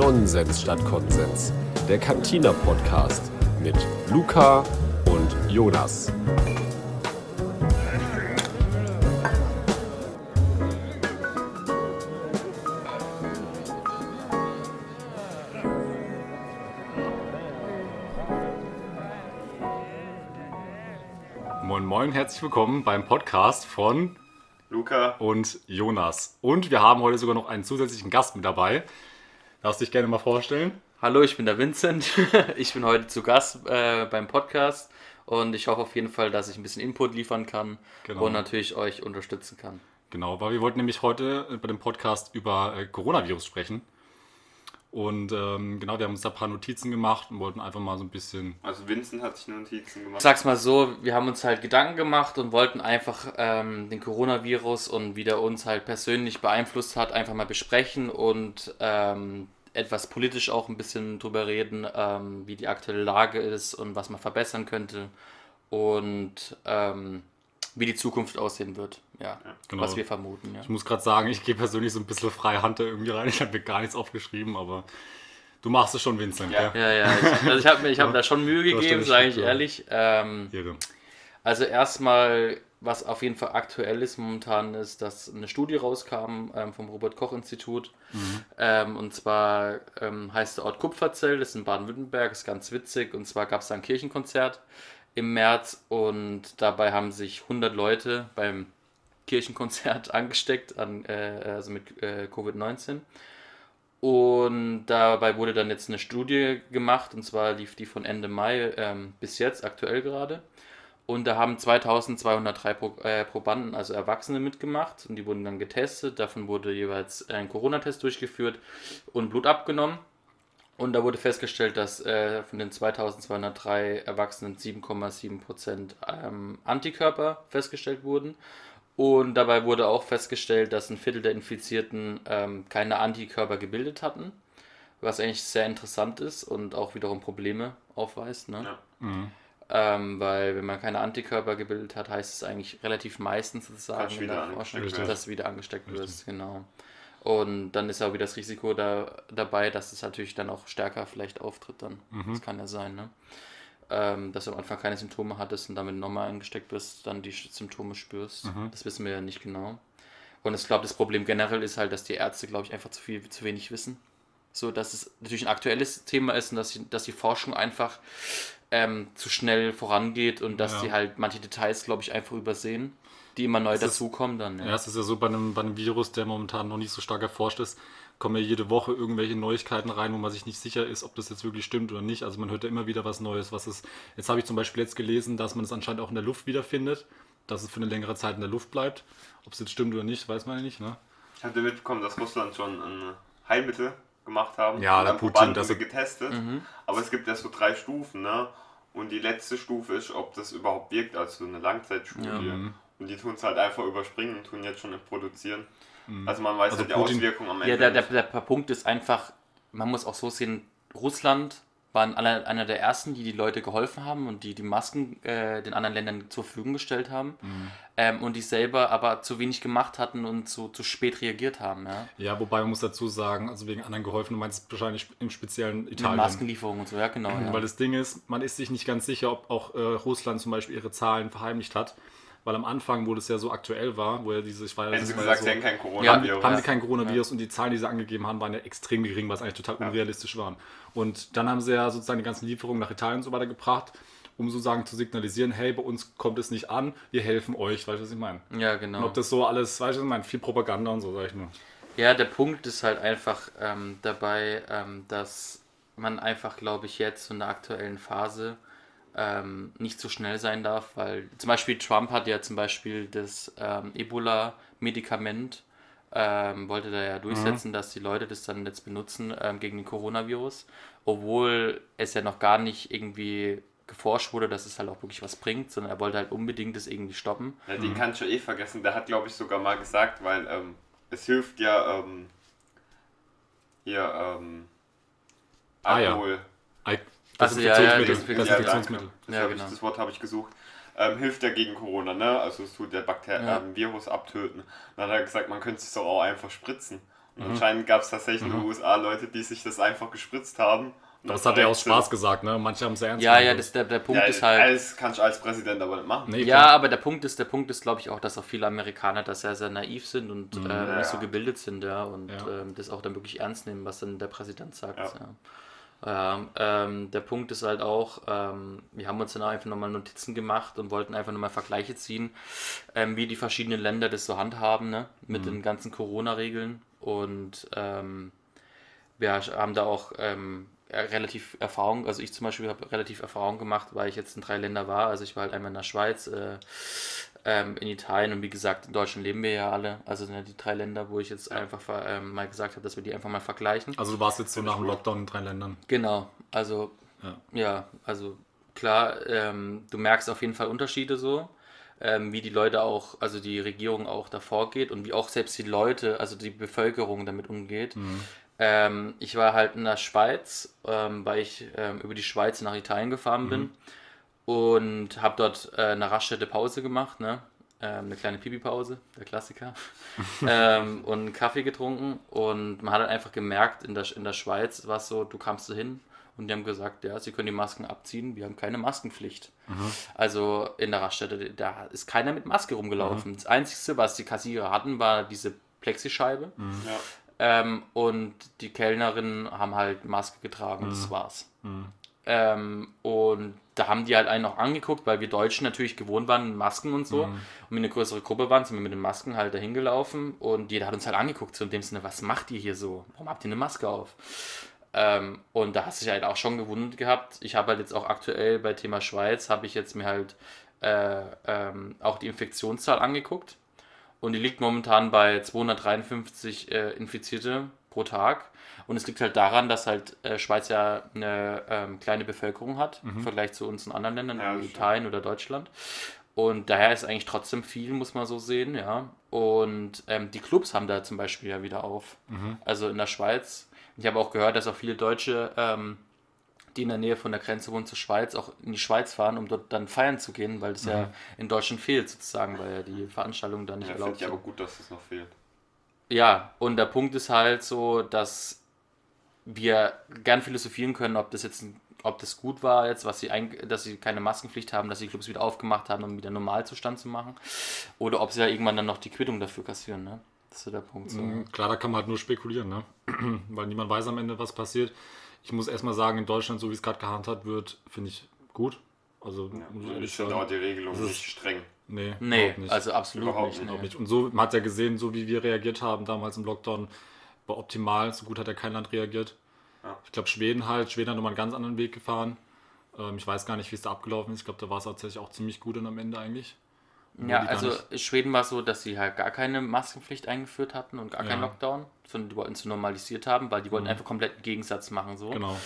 Nonsens statt Konsens. Der Cantina Podcast mit Luca und Jonas. Moin Moin, herzlich willkommen beim Podcast von Luca. und Jonas. Und wir haben heute sogar noch einen zusätzlichen Gast mit dabei. Darfst dich gerne mal vorstellen? Hallo, ich bin der Vincent. Ich bin heute zu Gast äh, beim Podcast und ich hoffe auf jeden Fall, dass ich ein bisschen Input liefern kann Genau. und natürlich euch unterstützen kann. Genau, weil wir wollten nämlich heute bei dem Podcast über äh, Coronavirus sprechen. Und ähm, genau, wir haben uns da ein paar Notizen gemacht und wollten einfach mal so ein bisschen. Also Vincent hat sich Notizen Ich gemacht. sag's mal so, wir haben uns halt Gedanken gemacht und wollten einfach ähm, den Coronavirus und wie der uns halt persönlich beeinflusst hat, einfach mal besprechen und ähm, etwas politisch auch ein bisschen drüber reden, ähm, wie die aktuelle Lage ist und was man verbessern könnte und ähm, wie die Zukunft aussehen wird. Ja, Genau. was wir vermuten. Ja. Ich muss gerade sagen, ich gehe persönlich so ein bisschen freie Hand da irgendwie rein. Ich habe mir gar nichts aufgeschrieben, aber du machst es schon, Vincent. Ja. Ja, ja, ich, also ich habe mir, ich hab da schon Mühe gegeben, sage ich ehrlich. Ähm, also erstmal, was auf jeden Fall aktuell ist momentan, ist, dass eine Studie rauskam ähm, vom Robert-Koch-Institut. Ähm, und zwar ähm, heißt der Ort Kupferzell, das ist in Baden-Württemberg, ist ganz witzig. Und zwar gab es da ein Kirchenkonzert im März und dabei haben sich 100 Leute beim Kirchenkonzert angesteckt, an, äh, also mit äh, Covid-19. Und dabei wurde dann jetzt eine Studie gemacht, und zwar lief die von Ende Mai ähm, bis jetzt, aktuell gerade. Und da haben 2203 Pro, äh, Probanden, also Erwachsene, mitgemacht und die wurden dann getestet. Davon wurde jeweils ein Corona-Test durchgeführt und Blut abgenommen. Und da wurde festgestellt, dass äh, von den 2203 Erwachsenen 7,7% ähm, Antikörper festgestellt wurden. Und dabei wurde auch festgestellt, dass ein Viertel der Infizierten ähm, keine Antikörper gebildet hatten, was eigentlich sehr interessant ist und auch wiederum Probleme aufweist. Ne? Ja. Ähm, weil wenn man keine Antikörper gebildet hat, heißt es eigentlich relativ meistens sozusagen wieder der Forschung, angesteckt dass du wieder angesteckt Richtig. wirst. Genau. Und dann ist auch wieder das Risiko da, dabei, dass es natürlich dann auch stärker vielleicht auftritt dann. Das kann ja sein, ne? Ähm, dass du am Anfang keine Symptome hattest und damit nochmal angesteckt wirst, dann die Symptome spürst. Das wissen wir ja nicht genau. Und ich glaube, das Problem generell ist halt, dass die Ärzte, glaube ich, einfach zu viel, zu wenig wissen. So, dass es natürlich ein aktuelles Thema ist und dass die, dass die Forschung einfach ähm, zu schnell vorangeht und dass Ja. die halt manche Details, glaube ich, einfach übersehen, die immer neu ist- dazukommen dann. Ja, es ist ja so bei einem, bei einem Virus, der momentan noch nicht so stark erforscht ist, kommen ja jede Woche irgendwelche Neuigkeiten rein, wo man sich nicht sicher ist, ob das jetzt wirklich stimmt oder nicht. Also man hört ja immer wieder was Neues, was es. Jetzt habe ich zum Beispiel jetzt gelesen, dass man es anscheinend auch in der Luft wiederfindet, dass es für eine längere Zeit in der Luft bleibt. Ob es jetzt stimmt oder nicht, weiß man ja nicht. Ne? Habt ihr mitbekommen, dass Russland schon ein Heilmittel gemacht haben? Ja, Und der Putin, das- getestet. Aber es gibt ja so drei Stufen, ne? Und die letzte Stufe ist, ob das überhaupt wirkt, also eine Langzeitstudie. Ja. Und die tun es halt einfach überspringen und tun jetzt schon produzieren. Also man weiß Also halt die Putin- Auswirkungen am Ende. Ja, der, der, nicht. der Punkt ist einfach, man muss auch so sehen, Russland waren alle, einer der ersten, die die Leute geholfen haben und die die Masken äh, den anderen Ländern zur Verfügung gestellt haben ähm, und die selber aber zu wenig gemacht hatten und zu, zu spät reagiert haben. Ja? Ja, wobei man muss dazu sagen, also wegen anderen geholfen, du meinst wahrscheinlich im speziellen Mit Italien. Maskenlieferungen und so, ja genau. Ja. Weil das Ding ist, man ist sich nicht ganz sicher, ob auch äh, Russland zum Beispiel ihre Zahlen verheimlicht hat. Weil am Anfang, wo das ja so aktuell war, wo ja diese, ich weiß Hätten sie war gesagt, ja sie hätten so, kein Ja, Coronavirus. haben die kein Coronavirus und die Zahlen, die sie angegeben haben, waren ja extrem gering, was eigentlich total unrealistisch waren. Und dann haben sie ja sozusagen die ganzen Lieferungen nach Italien und so weiter gebracht, um sozusagen zu signalisieren, hey, bei uns kommt es nicht an, wir helfen euch, weißt du, was ich meine? ja, Und genau. ob das so alles, weißt du, was ich meine, viel Propaganda und so, sag ich nur. Ja, der Punkt ist halt einfach ähm, dabei, ähm, dass man einfach, glaube ich, jetzt in der aktuellen Phase ähm, nicht so schnell sein darf, weil zum Beispiel Trump hat ja zum Beispiel das ähm, Ebola-Medikament, ähm, wollte da ja durchsetzen, dass die Leute das dann jetzt benutzen ähm, gegen den Coronavirus, obwohl es ja noch gar nicht irgendwie geforscht wurde, dass es halt auch wirklich was bringt, sondern er wollte halt unbedingt das irgendwie stoppen. Ja, den kannst du eh vergessen. Der hat, glaube ich, sogar mal gesagt, weil ähm, es hilft ja ähm, hier ähm, Ah, ja. Also, ja, ja, Desinfektionsmittel. Das, Ja, hab genau. das Wort habe ich gesucht. Ähm, hilft ja gegen Corona, ne? Also es tut der Bakter Ja. ähm, Virus abtöten. Dann hat er gesagt, man könnte es doch auch einfach spritzen. Und anscheinend gab es tatsächlich in den USA Leute, die sich das einfach gespritzt haben. Das hat er aus Spaß gesagt, ne? Manche haben es ernst Ja, ja, das, der, der Punkt Ja, ist halt. alles kannst du als Präsident aber nicht machen. Nee, Ja, aber der Punkt ist, der Punkt ist, glaube ich, auch, dass auch viele Amerikaner da sehr, sehr naiv sind und ähm, Ja, nicht so gebildet sind, ja, und ähm, das auch dann wirklich ernst nehmen, was dann der Präsident sagt. Ja. Ja. Ja, ähm, der Punkt ist halt auch, ähm, wir haben uns dann einfach nochmal Notizen gemacht und wollten einfach nochmal Vergleiche ziehen, ähm, wie die verschiedenen Länder das so handhaben, ne? mit den ganzen Corona-Regeln. Und ähm, wir haben da auch ähm, relativ Erfahrung, also ich zum Beispiel habe relativ Erfahrung gemacht, weil ich jetzt in drei Länder war. Also ich war halt einmal in der Schweiz, äh, ähm, in Italien und wie gesagt, in Deutschland leben wir ja alle. Also sind ja die drei Länder, wo ich jetzt einfach ähm, mal gesagt habe, dass wir die einfach mal vergleichen. Also du warst jetzt so nach dem Lockdown in drei Ländern. Genau, also Ja. ja, also klar, ähm, du merkst auf jeden Fall Unterschiede so, ähm, wie die Leute auch, also die Regierung auch davor geht und wie auch selbst die Leute, also die Bevölkerung damit umgeht. Ähm, ich war halt in der Schweiz, ähm, weil ich über die Schweiz nach Italien gefahren bin und habe dort äh, eine Raststätte Pause gemacht, ne? Ähm, eine kleine Pipi-Pause, der Klassiker, ähm, und einen Kaffee getrunken und man hat halt einfach gemerkt, in der, in der Schweiz war es so, du kamst so hin und die haben gesagt, ja, sie können die Masken abziehen, wir haben keine Maskenpflicht. Also in der Raststätte, da ist keiner mit Maske rumgelaufen. Das Einzige, was die Kassierer hatten, war diese Plexischeibe. Ja. Ähm, und die Kellnerinnen haben halt Maske getragen, das war's. Ähm, und da haben die halt einen auch angeguckt, weil wir Deutschen natürlich gewohnt waren, Masken und so. Und wir eine größere Gruppe waren, sind wir mit den Masken halt dahin gelaufen und jeder hat uns halt angeguckt, so in dem Sinne, was macht ihr hier so? Warum habt ihr eine Maske auf? Ähm, und da hast du dich halt auch schon gewundert gehabt. Ich habe halt jetzt auch aktuell bei Thema Schweiz, habe ich jetzt mir halt äh, ähm, auch die Infektionszahl angeguckt. Und die liegt momentan bei 253 äh, Infizierte pro Tag. Und es liegt halt daran, dass halt äh, Schweiz ja eine ähm, kleine Bevölkerung hat, im Vergleich zu uns in anderen Ländern, Ja, wie das stimmt. Italien oder Deutschland. Und daher ist eigentlich trotzdem viel, muss man so sehen, ja. Und ähm, die Clubs haben da zum Beispiel ja wieder auf. Also in der Schweiz. Ich habe auch gehört, dass auch viele Deutsche, ähm, die in der Nähe von der Grenze wohnen zur Schweiz, auch in die Schweiz fahren, um dort dann feiern zu gehen, weil das ja in Deutschland fehlt sozusagen, weil ja die Veranstaltungen da nicht Ja, erlaubt ich aber sind. gut, dass es noch fehlt. Ja, und der Punkt ist halt so, dass wir gern philosophieren können, ob das jetzt ob das gut war jetzt, was sie ein, dass sie keine Maskenpflicht haben, dass die Clubs wieder aufgemacht haben, um wieder Normalzustand zu machen, oder ob sie ja irgendwann dann noch die Quittung dafür kassieren, ne? Das ist so der Punkt. So. Mhm, Klar, da kann man halt nur spekulieren, ne? Weil niemand weiß am Ende, was passiert. Ich muss erstmal sagen, in Deutschland, so wie es gerade gehandhabt wird, finde ich gut. Also, muss ich finde auch die Regelung nicht streng. Nee, Nee, also absolut Überhaupt nicht. nicht. Und so, man hat ja gesehen, so wie wir reagiert haben damals im Lockdown, war optimal. So gut hat ja kein Land reagiert. Ja. Ich glaube, Schweden halt. Schweden hat nochmal einen ganz anderen Weg gefahren. Ähm, ich weiß gar nicht, wie es da abgelaufen ist. Ich glaube, da war es tatsächlich auch ziemlich gut dann am Ende eigentlich. Ja, also Schweden war es so, dass sie halt gar keine Maskenpflicht eingeführt hatten und gar keinen Ja. Lockdown, sondern die wollten es normalisiert haben, weil die wollten einfach komplett einen Gegensatz machen. So. Genau.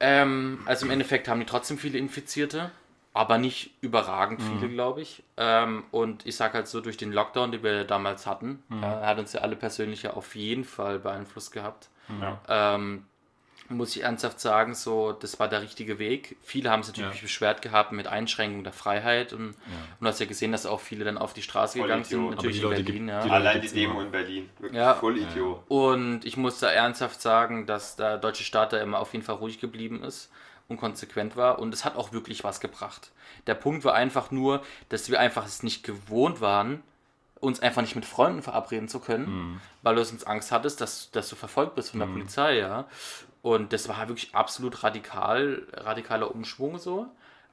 Ähm, also im Endeffekt haben die trotzdem viele Infizierte, aber nicht überragend viele, glaube ich. Ähm, und ich sage halt so, durch den Lockdown, den wir damals hatten, äh, hat uns ja alle persönlich ja auf jeden Fall beeinflusst gehabt. Ja. Ähm, muss ich ernsthaft sagen, so, das war der richtige Weg. Viele haben sich natürlich Ja. beschwert gehabt mit Einschränkung der Freiheit und, und du hast ja gesehen, dass auch viele dann auf die Straße Voll gegangen sind, Idiot. natürlich Aber die in Leute Berlin, gibt- ja. die Allein die Demo in Berlin. Wirklich Ja. voll Idiot. Und ich muss da ernsthaft sagen, dass der deutsche Staat da immer auf jeden Fall ruhig geblieben ist und konsequent war. Und es hat auch wirklich was gebracht. Der Punkt war einfach nur, dass wir einfach es nicht gewohnt waren, uns einfach nicht mit Freunden verabreden zu können, weil du sonst Angst hattest, dass, dass du verfolgt bist von der Polizei, ja. Und das war wirklich absolut radikal, radikaler Umschwung so.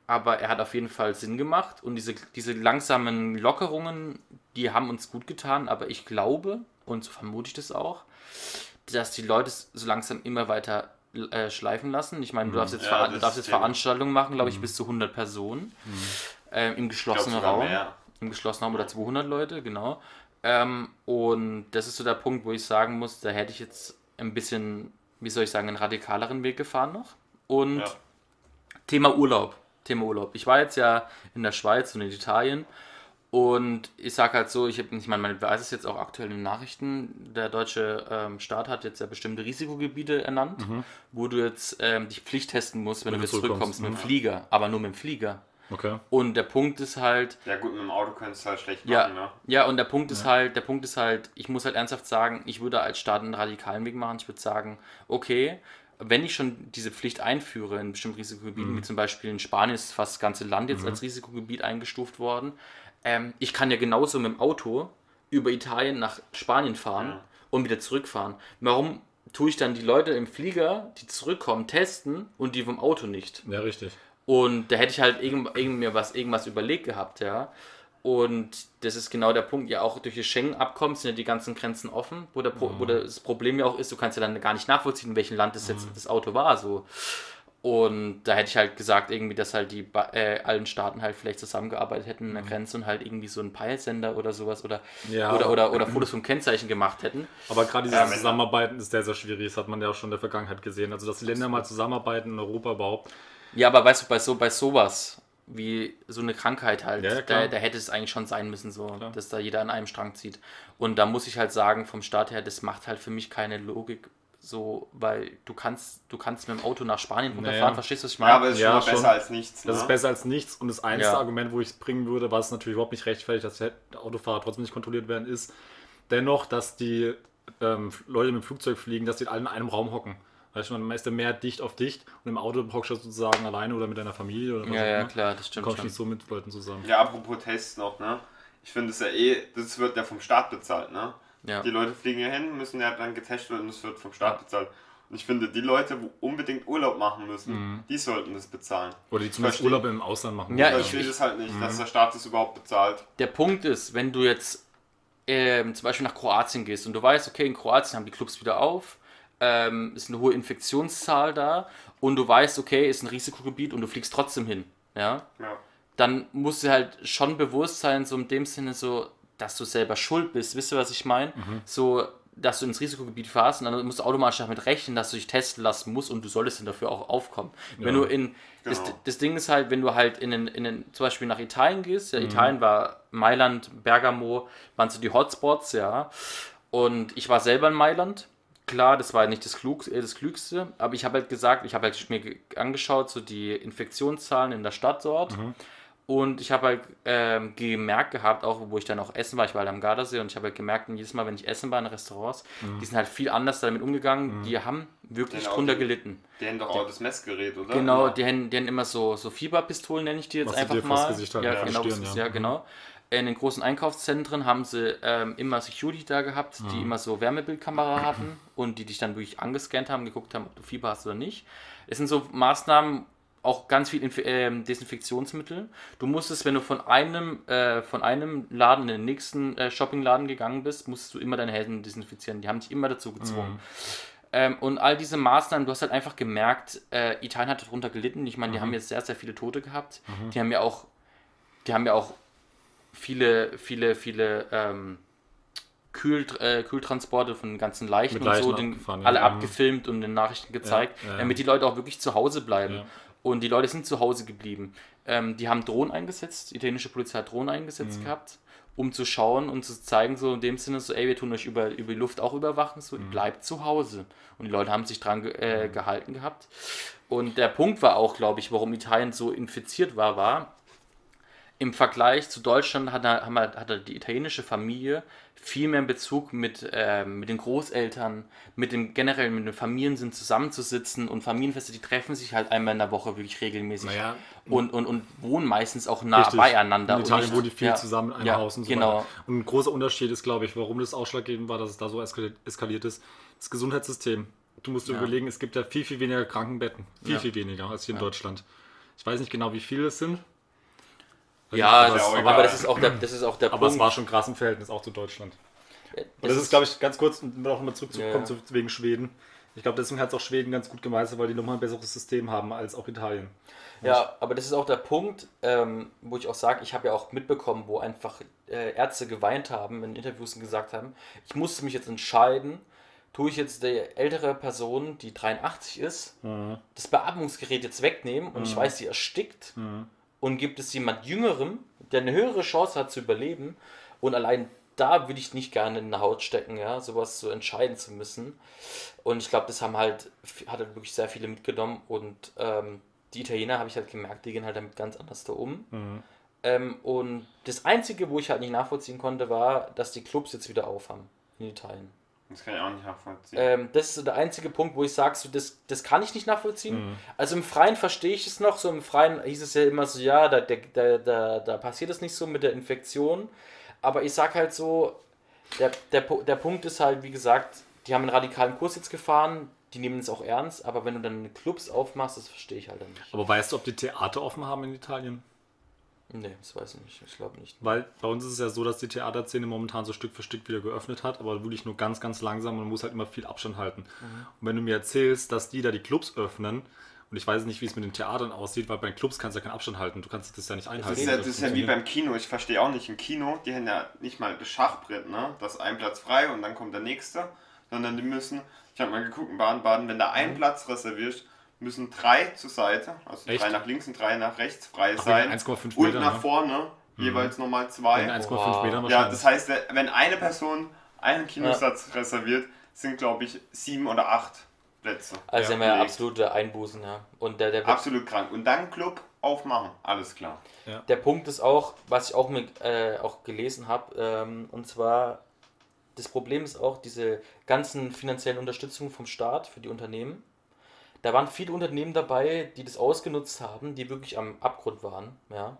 Aber er hat auf jeden Fall Sinn gemacht und diese, diese langsamen Lockerungen, die haben uns gut getan. Aber ich glaube, und so vermute ich das auch, dass die Leute es so langsam immer weiter äh, schleifen lassen. Ich meine, du darfst jetzt, Ja, Ver darfst jetzt. Veranstaltungen machen, glaube ich, bis zu 100 Personen ähm, im geschlossenen sogar Raum. mehr. Im geschlossenen Raum oder 200 Leute, genau. Ähm, und das ist so der Punkt, wo ich sagen muss, da hätte ich jetzt ein bisschen, wie soll ich sagen, einen radikaleren Weg gefahren noch. Und Ja. Thema Urlaub. Thema Urlaub. Ich war jetzt ja in der Schweiz und in Italien und ich sage halt so, ich, hab, ich meine, man weiß es jetzt auch aktuell in den Nachrichten, der deutsche ähm, Staat hat jetzt ja bestimmte Risikogebiete ernannt, wo du jetzt ähm, dich Pflicht testen musst, wenn, Wenn du wieder zurückkommst mit dem mhm. Flieger, aber nur mit dem Flieger. Okay. Und der Punkt ist halt, Ja gut, mit dem Auto könntest du halt schlecht ja, machen, ne? ja, und der Punkt ist halt, der Punkt ist halt, ich muss halt ernsthaft sagen, ich würde als Staat einen radikalen Weg machen. Ich würde sagen, okay, wenn ich schon diese Pflicht einführe in bestimmten Risikogebieten, wie zum Beispiel in Spanien ist fast das ganze Land jetzt als Risikogebiet eingestuft worden, ähm, ich kann ja genauso mit dem Auto über Italien nach Spanien fahren Ja. und wieder zurückfahren. Warum tue ich dann die Leute im Flieger, die zurückkommen, testen und die vom Auto nicht? Ja, richtig. Und da hätte ich halt irgend, irgend mir was, irgendwas überlegt gehabt, ja. Und das ist genau der Punkt. Ja, auch durch das Schengen-Abkommen sind ja die ganzen Grenzen offen, wo, der Pro, wo das Problem ja auch ist, du kannst ja dann gar nicht nachvollziehen, in welchem Land das jetzt das Auto war. So. Und da hätte ich halt gesagt, irgendwie, dass halt die äh, allen Staaten halt vielleicht zusammengearbeitet hätten an der Grenze und halt irgendwie so einen Peilsender oder sowas oder, Ja. oder, oder, oder Fotos vom Kennzeichen gemacht hätten. Aber gerade dieses wenn- Zusammenarbeiten ist sehr, sehr schwierig. Das hat man ja auch schon in der Vergangenheit gesehen. Also, dass die Länder mal zusammenarbeiten in Europa überhaupt. Ja, aber weißt du, bei, so, bei sowas, wie so eine Krankheit halt, Ja, da, da hätte es eigentlich schon sein müssen, so, dass da jeder an einem Strang zieht. Und da muss ich halt sagen, vom Staat her, das macht halt für mich keine Logik so, weil du kannst, du kannst mit dem Auto nach Spanien runterfahren, Naja. verstehst du, was ich Ja, meine? aber es ist Ja, schon mal schon. besser als nichts, ne? Das ist besser als nichts. Und das einzige Ja. Argument, wo ich es bringen würde, was natürlich überhaupt nicht rechtfertigt, dass der Autofahrer trotzdem nicht kontrolliert werden, ist dennoch, dass die ähm, Leute mit dem Flugzeug fliegen, dass die alle in einem Raum hocken. Weißt du, man ist ja mehr dicht auf dicht und im Auto hockst du sozusagen alleine oder mit deiner Familie oder was ja, auch ja, immer. klar, das Du stimmt kommst schon. nicht so mit Leuten zusammen. Ja, apropos Tests noch, ne? Ich finde es ja eh, das wird ja vom Staat bezahlt, ne? Ja. Die Leute fliegen hier hin, müssen ja dann getestet werden und das wird vom Staat bezahlt. Und ich finde, die Leute, wo unbedingt Urlaub machen müssen, die sollten das bezahlen. Oder die zumindest Verstehe. Urlaub im Ausland machen. Ja, Ich verstehe das halt nicht, dass der Staat das überhaupt bezahlt. Der Punkt ist, wenn du jetzt ähm, zum Beispiel nach Kroatien gehst und du weißt, okay, in Kroatien haben die Clubs wieder auf, ähm, ist eine hohe Infektionszahl da und du weißt, okay, ist ein Risikogebiet und du fliegst trotzdem hin, ja, Ja. dann musst du halt schon bewusst sein, so in dem Sinne so, dass du selber schuld bist, wisst ihr, was ich meine? So, dass du ins Risikogebiet fährst und dann musst du automatisch damit rechnen, dass du dich testen lassen musst und du solltest dann dafür auch aufkommen. Wenn du in, das, Genau. das Ding ist halt, wenn du halt in den, in den, zum Beispiel nach Italien gehst, ja, Italien war Mailand, Bergamo, waren so die Hotspots, ja, und ich war selber in Mailand. Klar, das war nicht das, Klug, äh, das Klügste, aber ich habe halt gesagt, ich habe halt mir ge- angeschaut, so die Infektionszahlen in der Stadt dort. Und ich habe halt ähm, gemerkt gehabt, auch wo ich dann auch essen war, ich war halt am Gardasee und ich habe halt gemerkt, jedes Mal, wenn ich essen war in Restaurants, die sind halt viel anders damit umgegangen. Die haben wirklich Den auch drunter die- gelitten. Die haben doch auch das Messgerät, oder? Genau, Ja. die haben, die haben immer so, so Fieberpistolen, nenne ich die jetzt Was einfach mal. Gesicht halten, ja, die genau, Stirn, ja. ja. ja, genau. In den großen Einkaufszentren haben sie ähm, immer Security da gehabt, die immer so Wärmebildkamera hatten und die dich dann wirklich angescannt haben, geguckt haben, ob du Fieber hast oder nicht. Es sind so Maßnahmen, auch ganz viel Inf ähm, Desinfektionsmittel. Du musstest, wenn du von einem, äh, von einem Laden in den nächsten äh, Shoppingladen gegangen bist, musstest du immer deine Hände desinfizieren. Die haben dich immer dazu gezwungen. Ähm, und all diese Maßnahmen, du hast halt einfach gemerkt, äh, Italien hat darunter gelitten. Ich meine, die haben jetzt sehr, sehr viele Tote gehabt. Die haben ja auch, die haben ja auch viele, viele, viele ähm, Kühl, äh, Kühltransporte von den ganzen Leichen Mit und so, Leichen den, abgefahren, ja. alle Mhm. abgefilmt und in den Nachrichten gezeigt, ja, ja. damit die Leute auch wirklich zu Hause bleiben. Und die Leute sind zu Hause geblieben. Ähm, die haben Drohnen eingesetzt, die italienische Polizei hat Drohnen eingesetzt Mhm. gehabt, um zu schauen und zu zeigen, so in dem Sinne, so, ey, wir tun euch über, über die Luft auch überwachen, so, Mhm. bleibt zu Hause. Und die Leute haben sich dran äh, gehalten gehabt. Und der Punkt war auch, glaube ich, warum Italien so infiziert war, war, im Vergleich zu Deutschland hat, er, wir- hatte die italienische Familie viel mehr Bezug mit, ähm, mit den Großeltern, mit dem generell mit den Familien sind zusammenzusitzen und Familienfeste, die treffen sich halt einmal in der Woche wirklich regelmäßig Naja, und, und, und wohnen meistens auch nah Richtig. beieinander. In und Italien wohnen die viel ja, zusammen in einem ja, Haus und so genau. weiter. Und ein großer Unterschied ist, glaube ich, warum das ausschlaggebend war, dass es da so eskaliert, eskaliert ist, das Gesundheitssystem. Du musst dir Ja. überlegen, es gibt ja viel, viel weniger Krankenbetten. Viel, viel weniger als hier in Deutschland. Ich weiß nicht genau, wie viele es sind. Ja, aber, das, es, aber egal. das ist auch der, das ist auch der aber es Punkt. war schon krass im Verhältnis auch zu Deutschland. das, Und das ist, glaube ich, ganz kurz, um noch mal zurückzukommen Ja. wegen Schweden. Ich glaube, deswegen hat es auch Schweden ganz gut gemeistert, weil die nochmal ein besseres System haben als auch Italien. Ja, aber das ist auch der Punkt, ähm, wo ich auch sage, ich habe ja auch mitbekommen, wo einfach äh, Ärzte geweint haben in Interviews und gesagt haben, ich musste mich jetzt entscheiden, tue ich jetzt der ältere Person, die 83 ist, das Beatmungsgerät jetzt wegnehmen und ich weiß, sie erstickt und gibt es jemand Jüngerem, der eine höhere Chance hat zu überleben und allein da würde ich nicht gerne in eine Haut stecken, ja, sowas so entscheiden zu müssen. Und ich glaube, das haben halt, hat halt wirklich sehr viele mitgenommen und ähm, die Italiener habe ich halt gemerkt, die gehen halt damit ganz anders da um. Ähm, und das Einzige, wo ich halt nicht nachvollziehen konnte, war, dass die Clubs jetzt wieder aufhaben in Italien. Das kann ich auch nicht nachvollziehen. Ähm, das ist so der einzige Punkt, wo ich sage, so, das, das kann ich nicht nachvollziehen. Mhm. Also im Freien verstehe ich es noch. So im Freien hieß es ja immer so, ja, da, da, da, da, passiert es nicht so mit der Infektion. Aber ich sag halt so, der, der, der Punkt ist halt, wie gesagt, die haben einen radikalen Kurs jetzt gefahren, die nehmen es auch ernst, aber wenn du dann Clubs aufmachst, das verstehe ich halt dann nicht. Aber weißt du, ob die Theater offen haben in Italien? Nee, das weiß ich nicht. Ich glaube nicht. Weil bei uns ist es ja so, dass die Theaterszene momentan so Stück für Stück wieder geöffnet hat, aber wirklich nur ganz, ganz langsam und man muss halt immer viel Abstand halten. Mhm. Und wenn du mir erzählst, dass die da die Clubs öffnen, und ich weiß nicht, wie es mit den Theatern aussieht, weil bei den Clubs kannst du ja keinen Abstand halten, du kannst das ja nicht einhalten. Das ist ja, das ist ja wie beim Kino. Ich verstehe auch nicht. Im Kino, die haben ja nicht mal das Schachbrett, ne? Das ist ein Platz frei und dann kommt der nächste. Sondern die müssen, ich habe mal geguckt in Baden-Baden, wenn da Mhm. ein Platz reserviert, müssen drei zur Seite, also Echt? drei nach links und drei nach rechts frei Ach, sein. wegen 1,5 und Meter, nach ne? vorne jeweils nochmal zwei. In 1,5 Wow. Meter Ja, das heißt, wenn eine Person einen Kinosatz reserviert, sind glaube ich sieben oder acht Plätze. Also Ja, haben wir ja absolute Einbußen, ja. Und der, der, Absolut krank. Und dann Club aufmachen, alles klar. Der Punkt ist auch, was ich auch, mit, äh, auch gelesen habe, ähm, und zwar, das Problem ist auch diese ganzen finanziellen Unterstützungen vom Staat für die Unternehmen. Da waren viele Unternehmen dabei, die das ausgenutzt haben, die wirklich am Abgrund waren, ja.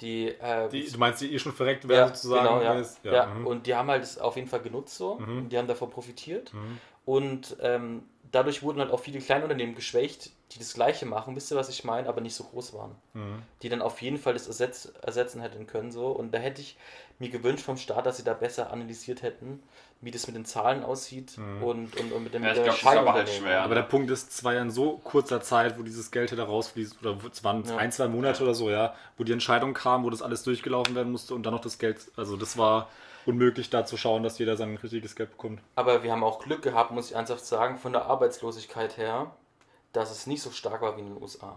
Die, äh, die, du meinst, die eh schon verreckt ja, werden sozusagen? genau, ja. wenn es- ja, mhm. und die haben halt es auf jeden Fall genutzt so, Mhm. die haben davon profitiert. Mhm. Und ähm, dadurch wurden halt auch viele Kleinunternehmen geschwächt, die das Gleiche machen, wisst ihr, was ich meine, aber nicht so groß waren. Mhm. Die dann auf jeden Fall das ersetz, ersetzen hätten können. So. Und da hätte ich mir gewünscht vom Staat, dass sie da besser analysiert hätten, wie das mit den Zahlen aussieht Mhm. und, und, und mit dem Ja, ich glaub, das ist aber halt schwer. Aber der Punkt ist, es war ja in so kurzer Zeit, wo dieses Geld hätte rausfließt, oder es waren Ja. ein, zwei Monate oder so, ja, wo die Entscheidung kam, wo das alles durchgelaufen werden musste und dann noch das Geld, also das war unmöglich da zu schauen, dass jeder sein richtiges Geld bekommt. Aber wir haben auch Glück gehabt, muss ich ernsthaft sagen, von der Arbeitslosigkeit her, dass es nicht so stark war wie in den USA.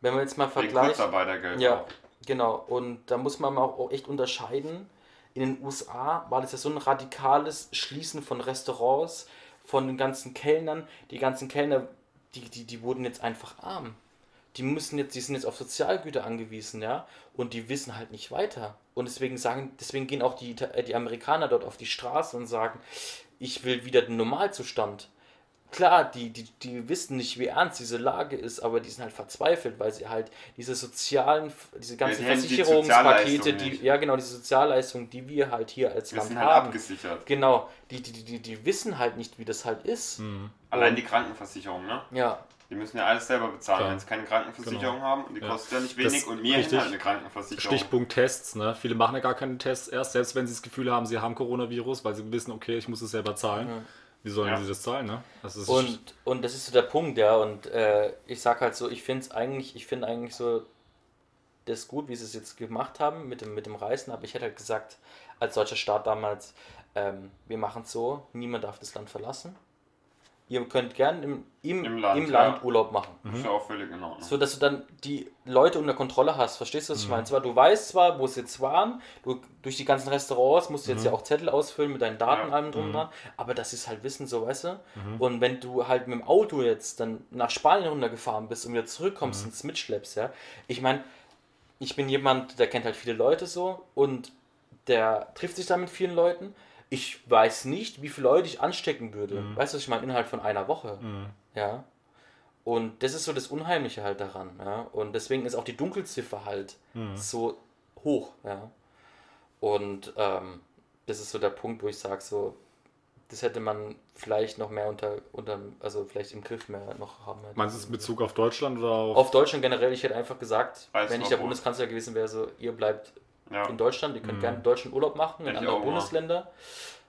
Wenn man jetzt mal vergleicht. Kurzarbeitergeld Ja, auch. genau. Und da muss man auch echt unterscheiden. In den USA war das ja so ein radikales Schließen von Restaurants, von den ganzen Kellnern. Die ganzen Kellner, die, die, die wurden jetzt einfach arm. Die müssen jetzt, die sind jetzt auf Sozialgüter angewiesen, ja, und die wissen halt nicht weiter. Und deswegen sagen, deswegen gehen auch die, äh, die Amerikaner dort auf die Straße und sagen, ich will wieder den Normalzustand. Klar, die, die, die wissen nicht, wie ernst diese Lage ist, aber die sind halt verzweifelt, weil sie halt diese sozialen, diese ganzen die die Versicherungspakete, die, nicht. ja genau, diese Sozialleistungen, die wir halt hier als Wir Land sind halt haben. abgesichert. Genau, die, die, die, die wissen halt nicht, wie das halt ist. Allein die Krankenversicherung, ne? Ja, Die müssen ja alles selber bezahlen, Klar. wenn sie keine Krankenversicherung haben. Und die Ja. kostet ja nicht Das- wenig. und wir richtig. haben halt eine Krankenversicherung. Stichpunkt Tests, ne? Viele machen ja gar keine Tests erst, selbst wenn sie das Gefühl haben, sie haben Coronavirus, weil sie wissen, okay, ich muss es selber zahlen. Wie sollen Ja. sie das zahlen, ne? Das und, und das ist so der Punkt, ja. Und äh, ich sag halt so, ich finde es eigentlich, ich finde eigentlich so das gut, wie sie es jetzt gemacht haben mit dem, mit dem Reisen, aber ich hätte halt gesagt, als deutscher Staat damals, ähm, wir machen es so, niemand darf das Land verlassen. Ihr könnt gern im, im, Im im Land, Land, ja. Urlaub machen. Das ist ja auch völlig in Ordnung. So dass du dann die Leute unter Kontrolle hast. Verstehst du, Mhm. was ich meine? Zwar, du weißt zwar, wo sie jetzt waren, du, durch die ganzen Restaurants musst du Mhm. jetzt ja auch Zettel ausfüllen mit deinen Daten, Ja. allem drum und dran, aber dass sie es halt wissen, so weißt du. Mhm. Und wenn du halt mit dem Auto jetzt dann nach Spanien runtergefahren bist und wieder zurückkommst Mhm. und es mitschleppst, ja. Ich meine, ich bin jemand, der kennt halt viele Leute so und der trifft sich dann mit vielen Leuten. Ich weiß nicht, wie viele Leute ich anstecken würde. Mhm. Weißt du, was ich meine? Innerhalb von einer Woche. Ja. Und das ist so das Unheimliche halt daran. Ja? Und deswegen ist auch die Dunkelziffer halt so hoch. Ja? Und ähm, das ist so der Punkt, wo ich sage, so, das hätte man vielleicht noch mehr unter, unter also vielleicht im Griff mehr noch haben. hätte. Meinst du es in Bezug auf Deutschland oder auf. Auf Deutschland generell, ich hätte einfach gesagt, Weiß wenn ich der. Bundeskanzler gewesen wäre, so, ihr bleibt Ja. in Deutschland, ihr könnt gerne deutschen Urlaub machen in Hätte ich andere auch gemacht. Bundesländer,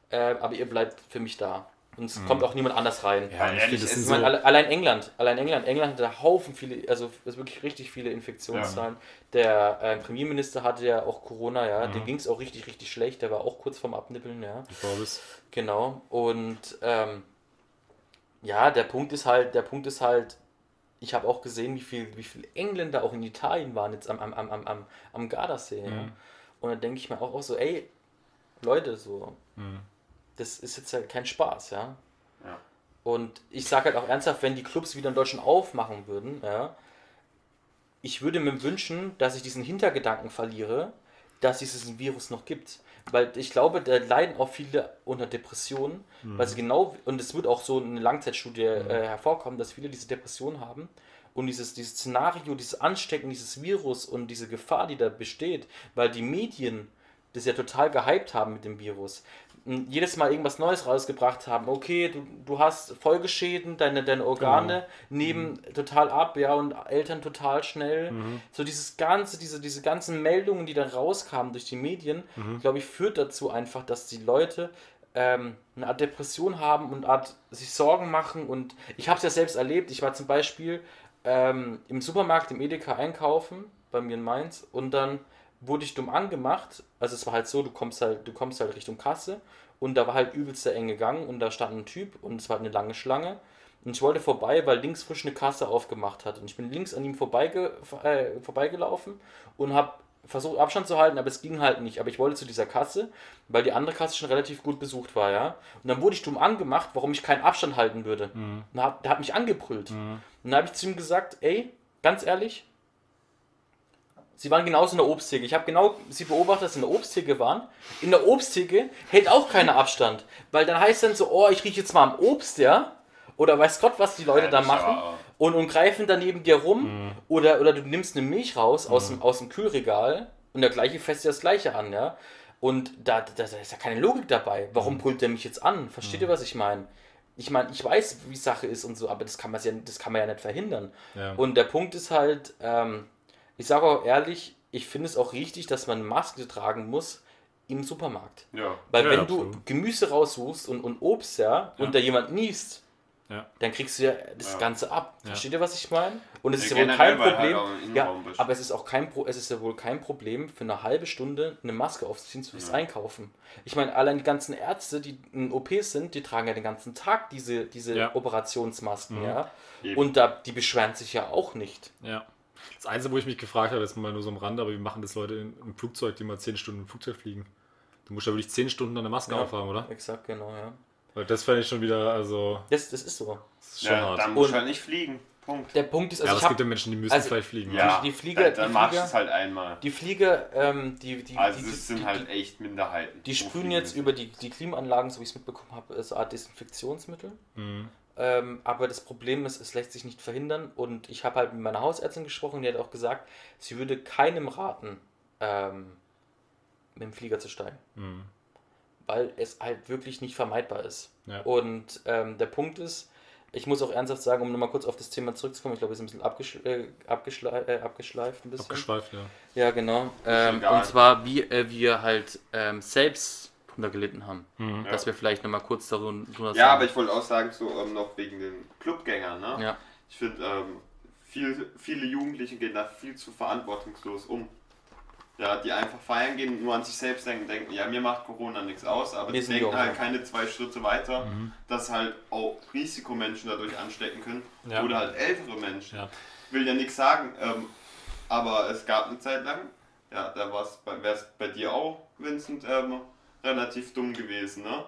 äh, aber ihr bleibt für mich da. Und es kommt auch niemand anders rein. ja, ich ehrlich, Ich so. meine, allein England, allein England, England hatte Haufen viele, also es ist wirklich richtig viele Infektionszahlen. Der äh, Premierminister hatte ja auch Corona, ja, dem ging es auch richtig, richtig schlecht, der war auch kurz vorm Abnippeln, ja. Ich glaube es. Genau. Und ähm, ja, der Punkt ist halt, der Punkt ist halt, ich habe auch gesehen, wie viel, wie viel Engländer auch in Italien waren jetzt am, am, am, am, am, Gardasee. Ja. Und dann denke ich mir auch, auch so, ey, Leute, so, das ist jetzt ja kein Spaß, ja. Ja. Und ich sage halt auch ernsthaft, wenn die Clubs wieder in Deutschland aufmachen würden, ja, ich würde mir wünschen, dass ich diesen Hintergedanken verliere, dass es diesen Virus noch gibt. Weil ich glaube, da leiden auch viele unter Depressionen, weil sie genau, und es wird auch so eine Langzeitstudie äh, hervorkommen, dass viele diese Depressionen haben. Und dieses, dieses Szenario, dieses Anstecken dieses Virus und diese Gefahr, die da besteht, weil die Medien das ja total gehypt haben mit dem Virus. Jedes Mal irgendwas Neues rausgebracht haben. Okay, du, du hast Folgeschäden, deine, deine Organe nehmen total ab, ja, und Eltern total schnell. So dieses ganze, diese, diese ganzen Meldungen, die dann rauskamen durch die Medien, glaube ich, führt dazu einfach, dass die Leute ähm, eine Art Depression haben und Art sich Sorgen machen. Und ich habe es ja selbst erlebt. Ich war zum Beispiel ähm, im Supermarkt, im Edeka einkaufen, bei mir in Mainz, und dann wurde ich dumm angemacht. Also es war halt so, du kommst halt, du kommst halt Richtung Kasse und da war halt übelst der enge Gang und da stand ein Typ und es war eine lange Schlange. Und ich wollte vorbei, weil links frisch eine Kasse aufgemacht hat. Und ich bin links an ihm vorbeige, äh, vorbeigelaufen und habe versucht Abstand zu halten, aber es ging halt nicht. Aber ich wollte zu dieser Kasse, weil die andere Kasse schon relativ gut besucht war, ja. Und dann wurde ich dumm angemacht, warum ich keinen Abstand halten würde. Und hab, der hat mich angebrüllt. Und dann habe ich zu ihm gesagt, ey, ganz ehrlich, Sie waren genauso in der Obsttheke. Ich habe genau sie beobachtet, dass sie in der Obsttheke waren. In der Obsttheke hält auch keiner Abstand. Weil dann heißt dann so, oh, ich rieche jetzt mal am Obst, ja? Oder weiß Gott, was die Leute Ja, da machen. aber- Und, und greifen dann neben dir rum. Oder, oder du nimmst eine Milch raus aus, dem, aus dem Kühlregal und der gleiche fässt dir das gleiche an, ja? Und da, da, da ist ja keine Logik dabei. Warum brüllt der mich jetzt an? Versteht ihr, was ich meine? Ich meine, ich weiß, wie Sache ist und so, aber das kann, man ja, das kann man ja nicht verhindern. Ja. Und der Punkt ist halt, ähm, ich sage auch ehrlich, ich finde es auch richtig, dass man Maske tragen muss im Supermarkt. Ja. Weil Ja, wenn ja, du absolut. Gemüse raussuchst und, und Obst, ja, und da jemand niest, Ja. dann kriegst du ja das Ja. Ganze ab. Versteht ihr, was ich meine? Und es ist Ja, ja wohl kein halt Problem. im ja, aber es ist auch kein Pro es ist ja wohl kein Problem für eine halbe Stunde eine Maske aufzuziehen fürs Einkaufen. Ich meine, allein die ganzen Ärzte, die in OPs sind, die tragen ja den ganzen Tag diese, diese Ja. Operationsmasken, ja. Eben. Und da, die beschweren sich ja auch nicht. Ja. Das Einzige, wo ich mich gefragt habe, ist mal nur so am Rande, aber wie machen das Leute in, im Flugzeug, die mal 10 Stunden im Flugzeug fliegen? Du musst ja wirklich 10 Stunden eine Maske Ja. aufhaben, oder? Exakt, genau, ja. Weil das fände ich schon wieder, also, Das, das ist so. das ist schon Ja, hart. dann musst du halt nicht fliegen. Punkt. Der Punkt ist, ja, also aber ich es gibt ja Menschen, die müssen also- vielleicht fliegen. Ja, die Flieger- dann, dann die machst du es halt einmal. die Flieger, ähm, die, die, Also die, es die, sind die, halt echt Minderheiten. Die sprühen jetzt müssen. über die, die Klimaanlagen, so wie ich es mitbekommen habe, eine Art Desinfektionsmittel. Mhm. Ähm, aber das Problem ist, es lässt sich nicht verhindern. Und ich habe halt mit meiner Hausärztin gesprochen, die hat auch gesagt, sie würde keinem raten, ähm, mit dem Flieger zu steigen. Mhm. Weil es halt wirklich nicht vermeidbar ist. Ja. Und ähm, der Punkt ist, ich muss auch ernsthaft sagen, um nochmal kurz auf das Thema zurückzukommen, ich glaube, wir sind ein bisschen abgesch äh, abgeschlei äh, abgeschleift. Ein bisschen. Abgeschweift, ja. Ja, genau. Ähm, und zwar, wie äh, wir halt ähm, selbst drunter gelitten haben. Mhm. Dass wir vielleicht nochmal kurz darüber sagen. Ja, aber ich wollte auch sagen, so ähm, noch wegen den Clubgängern, ne? Ja, Ich finde, ähm, viel, viele Jugendliche gehen da viel zu verantwortungslos um. Ja, die einfach feiern gehen, nur an sich selbst denken, denken, ja, mir macht Corona nichts aus, aber Wir die denken jung, halt ja. keine zwei Schritte weiter, dass halt auch Risikomenschen dadurch anstecken können Ja. oder halt ältere Menschen. Ja. Will ja nichts sagen, ähm, aber es gab eine Zeit lang, ja, da wäre es bei dir auch, Vincent, ähm, relativ dumm gewesen, ne?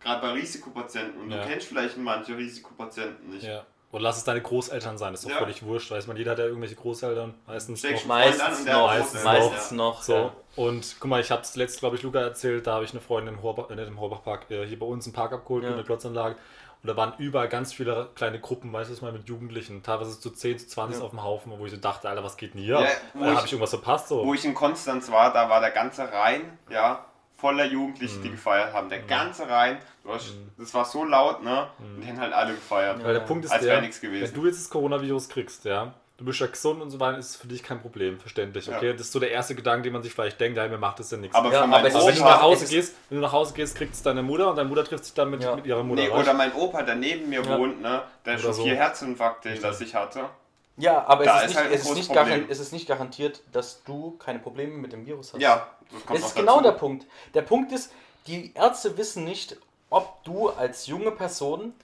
Gerade bei Risikopatienten. Und Ja. du kennst vielleicht manche Risikopatienten nicht. Ja. Oder lass es deine Großeltern sein, ist doch Ja. völlig wurscht. Weiß man, jeder hat ja irgendwelche Großeltern, meistens Steckst noch. meistens noch. Meistens. Meistens Ja. noch. So, Ja. und guck mal, ich habe es letzt, glaube ich, Luca erzählt, da habe ich eine Freundin im, Horbach, äh, nicht im Horbachpark, äh, hier bei uns im Park abgeholt Ja. mit einer Klotzanlage. Und da waren überall ganz viele kleine Gruppen, weißt du was mal, mit Jugendlichen. Teilweise zu 10, zu 20 Ja. auf dem Haufen, wo ich so dachte, Alter, was geht denn hier? Ja, Ja, wo habe ich- ich irgendwas verpasst? So. Wo ich in Konstanz war, da war der ganze Rhein, ja, voller Jugendliche, Mhm. die gefeiert haben. Der ganze Rhein, du hast, das war so laut, ne? Und die haben halt alle gefeiert. Weil der Punkt ist Als der, wäre nichts gewesen. wenn du jetzt das Coronavirus kriegst, ja, du bist ja gesund und so weiter, ist es für dich kein Problem, verständlich, Ja. okay? Das ist so der erste Gedanke, den man sich vielleicht denkt, ja, mir macht das ja nichts. Aber Ja, aber es Aber wenn du Opa, nach Hause es gehst, wenn du nach Hause gehst, kriegt es deine Mutter und deine Mutter trifft sich dann mit, Ja. mit ihrer Mutter. nee, oder mein Opa, der neben mir Ja. wohnt, ne? Der Oder schon so. vier Herzinfarkte Ja. hinter sich hatte. Ja, aber Da es ist, ist nicht, halt es, ist nicht Problem. garan- es ist nicht garantiert, dass du keine Probleme mit dem Virus hast. Ja, das kommt Es ist genau dazu. der Punkt. Der Punkt ist, die Ärzte wissen nicht, ob du als junge Person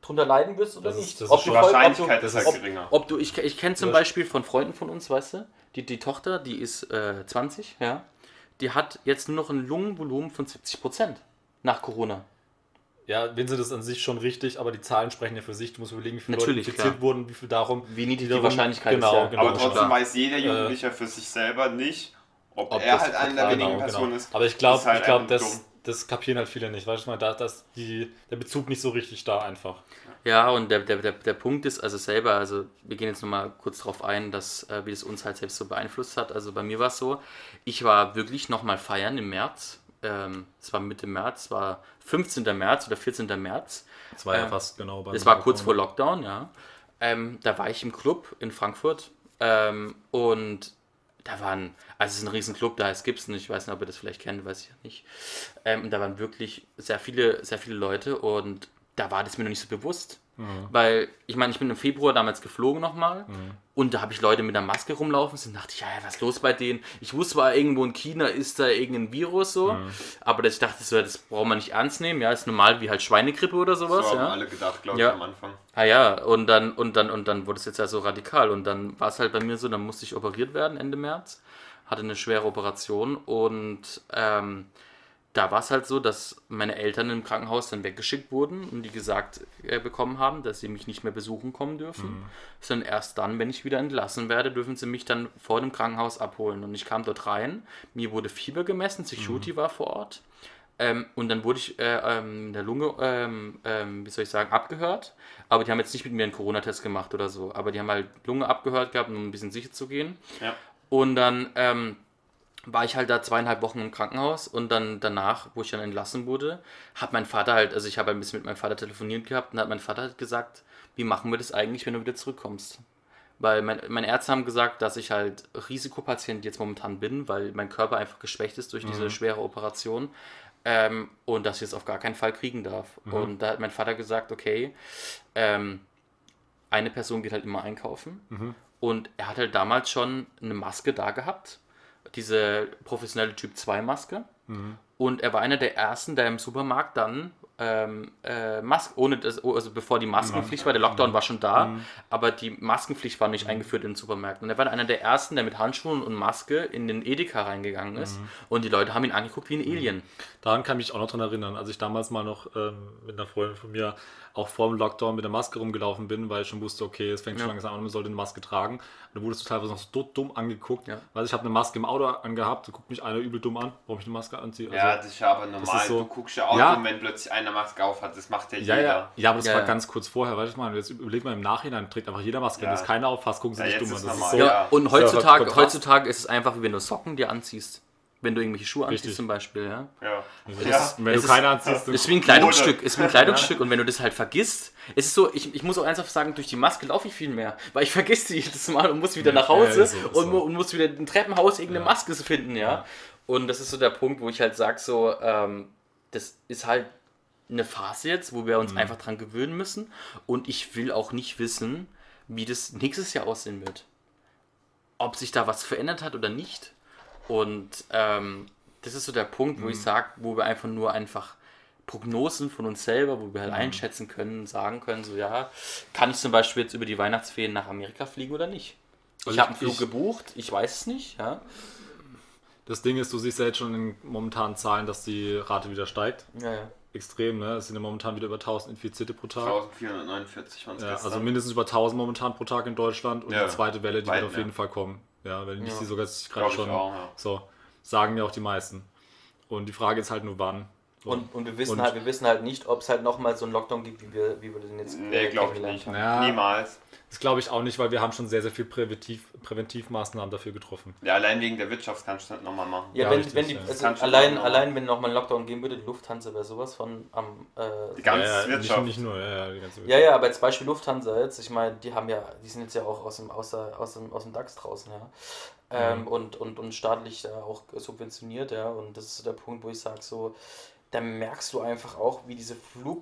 drunter leiden wirst oder Das ist- nicht. das ist ob schon- Die voll- Wahrscheinlichkeit ob ist du, halt ob, geringer. ob du, ich, ich kenne zum Das- Beispiel von Freunden von uns, weißt du, die, die Tochter, die ist äh, 20, ja, die hat jetzt nur noch ein Lungenvolumen von 70 Prozent nach Corona. Ja, Vincent ist an sich schon richtig, aber die Zahlen sprechen ja für sich. Du musst überlegen, wie viele Leute Natürlich, infiziert klar. wurden, wie viel darum. Wie niedrig die Wahrscheinlichkeit genau, ist, ja. Genau, Aber trotzdem klar. weiß jeder Jugendliche für sich selber nicht, ob, Ob er das halt eine der wenigen Genau, Personen genau. ist. Aber ich glaube, ist halt ich einfach das, dumm. das kapieren halt viele nicht. Weißt du mal, da dass die, der Bezug nicht so richtig da einfach. Ja, und der, der, der, der Punkt ist also selber, also wir gehen jetzt nochmal kurz darauf ein, dass, äh, wie es uns halt selbst so beeinflusst hat. Also bei mir war es so, ich war wirklich nochmal feiern im März. Ähm, es war Mitte März, es war 15. März oder 14. März. Das war ja Äh, fast genau bei Das war kurz vor Lockdown, ja. Ähm, da war ich im Club in Frankfurt ähm, und da waren, also es ist ein Riesenclub, da heißt Gibson, ich weiß nicht, ob ihr das vielleicht kennt, weiß ich ja nicht. Ähm, und da waren wirklich sehr viele, sehr viele Leute und da war das mir noch nicht so bewusst. Weil, ich meine, ich bin im Februar damals geflogen nochmal und da habe ich Leute mit einer Maske rumlaufen und dachte ich, ja, ja, was ist los bei denen? Ich wusste zwar, irgendwo in China ist da irgendein Virus so, aber dass ich dachte, so, das braucht man nicht ernst nehmen, ja, ist normal wie halt Schweinegrippe oder sowas. so haben ja. alle gedacht, glaube Ja. ich, am Anfang. Ah ja, und dann, und dann, und dann wurde es jetzt ja so radikal. Und dann war es halt bei mir so, dann musste ich operiert werden Ende März. Hatte eine schwere Operation und ähm, da war es halt so, dass meine Eltern im Krankenhaus dann weggeschickt wurden und die gesagt äh, bekommen haben, dass sie mich nicht mehr besuchen kommen dürfen, sondern erst dann, wenn ich wieder entlassen werde, dürfen sie mich dann vor dem Krankenhaus abholen. Und ich kam dort rein, mir wurde Fieber gemessen, Security war vor Ort. Ähm, und dann wurde ich äh, ähm, in der Lunge, ähm, ähm, wie soll ich sagen, abgehört. Aber die haben jetzt nicht mit mir einen Corona-Test gemacht oder so. Aber die haben halt Lunge abgehört gehabt, um ein bisschen sicher zu gehen. Ja. Und dann ähm, war ich halt da zweieinhalb Wochen im Krankenhaus und dann danach, wo ich dann entlassen wurde, hat mein Vater halt, also ich habe ein bisschen mit meinem Vater telefoniert gehabt und hat mein Vater halt gesagt, wie machen wir das eigentlich, wenn du wieder zurückkommst? Weil mein, meine Ärzte haben gesagt, dass ich halt Risikopatient jetzt momentan bin, weil mein Körper einfach geschwächt ist durch diese schwere Operation ähm, und dass ich es auf gar keinen Fall kriegen darf. Und da hat mein Vater gesagt, okay, ähm, eine Person geht halt immer einkaufen und er hat halt damals schon eine Maske da gehabt, diese professionelle Typ 2 Maske. Und er war einer der ersten, der im Supermarkt dann ähm, äh, Masken, ohne das, also bevor die Maskenpflicht war, der Lockdown war schon da, aber die Maskenpflicht war nicht eingeführt in den Supermärkten. Und er war einer der ersten, der mit Handschuhen und Maske in den Edeka reingegangen ist. Und die Leute haben ihn angeguckt wie ein Alien. Daran kann ich mich auch noch dran erinnern, als ich damals mal noch ähm, mit einer Freundin von mir auch vor dem Lockdown mit der Maske rumgelaufen bin, weil ich schon wusste, okay, es fängt schon Ja. langsam an, man sollte eine Maske tragen. Und dann wurdest du teilweise noch so dumm angeguckt, Ja. weil ich habe eine Maske im Auto angehabt, da guckt mich einer übel dumm an, warum ich eine Maske anziehe. Also, Ja, das ist ja aber normal. so- Du guckst ja auch, Ja. wenn plötzlich einer Maske auf hat. Das macht ja ja, jeder. ja, ja, aber das Ja, war ja. ganz kurz vorher, weißt du mal, jetzt überleg mal im Nachhinein, trägt einfach jeder Maske, Ja. wenn das keiner auffasst, gucken sie Ja, dich dumm an. ist Das ist so, und heutzutage, heutzutage ist es einfach, wie wenn du Socken dir anziehst. Wenn du irgendwelche Schuhe anziehst Richtig. zum Beispiel, ja. Ja. Das Ja. ist, wenn Es du ist- keiner anziehst, Es ist wie ein Kleidungsstück, es ist wie ein Kleidungsstück und wenn du das halt vergisst, es ist so, ich, ich muss auch ernsthaft sagen, durch die Maske laufe ich viel mehr, weil ich vergesse sie jedes Mal und muss wieder Ja, nach Hause so, und, so. und muss wieder im Treppenhaus irgendeine Maske finden, ja. Und das ist so der Punkt, wo ich halt sage, so, ähm, das ist halt eine Phase jetzt, wo wir Mhm. uns einfach dran gewöhnen müssen und ich will auch nicht wissen, wie das nächstes Jahr aussehen wird. Ob sich da was verändert hat oder nicht. Und ähm, das ist so der Punkt, wo ich Mhm. sage, wo wir einfach nur einfach Prognosen von uns selber, wo wir Mhm. halt einschätzen können, sagen können, so ja, kann ich zum Beispiel jetzt über die Weihnachtsferien nach Amerika fliegen oder nicht? Ich Also habe einen ich- Flug ich- gebucht, ich weiß es nicht, ja. Das Ding ist, du siehst ja jetzt schon in momentanen Zahlen, dass die Rate wieder steigt. Ja, ja. Extrem, ne? Es sind ja momentan wieder über 1000 Infizierte pro Tag. 1449 waren es Ja, gestern. also mindestens über 1000 momentan pro Tag in Deutschland und Ja. die zweite Welle, die Weit, wird auf ja. jeden Fall kommen. Ja, wenn nicht Ja. sie sogar gerade schon. auch, ja. So, sagen ja auch die meisten. Und die Frage ist halt nur wann. Und, und wir wissen Und- halt, wir wissen halt nicht, ob es halt nochmal so einen Lockdown gibt, wie wir, wie wir den jetzt Nee, äh, glaube ich nicht. haben. Ja. Niemals. Das glaube ich auch nicht, weil wir haben schon sehr, sehr viel Präventiv, Präventivmaßnahmen dafür getroffen. Ja, allein wegen der Wirtschaft kannst du das nochmal machen. Ja, Ja, wenn, richtig, wenn die, ja. also allein, allein wenn nochmal ein Lockdown geben würde, die Lufthansa wäre sowas von am. Äh, Die ganze ja, Wirtschaft. Nicht, nicht nur, ja, ja, die ganze ja, ja, aber jetzt Beispiel Lufthansa jetzt, ich meine, die haben ja, die sind jetzt ja auch aus dem, aus der, aus dem, aus dem DAX draußen, ja. Ähm, und, und, und staatlich ja auch subventioniert, ja. Und das ist der Punkt, wo ich sage, so, da merkst du einfach auch, wie diese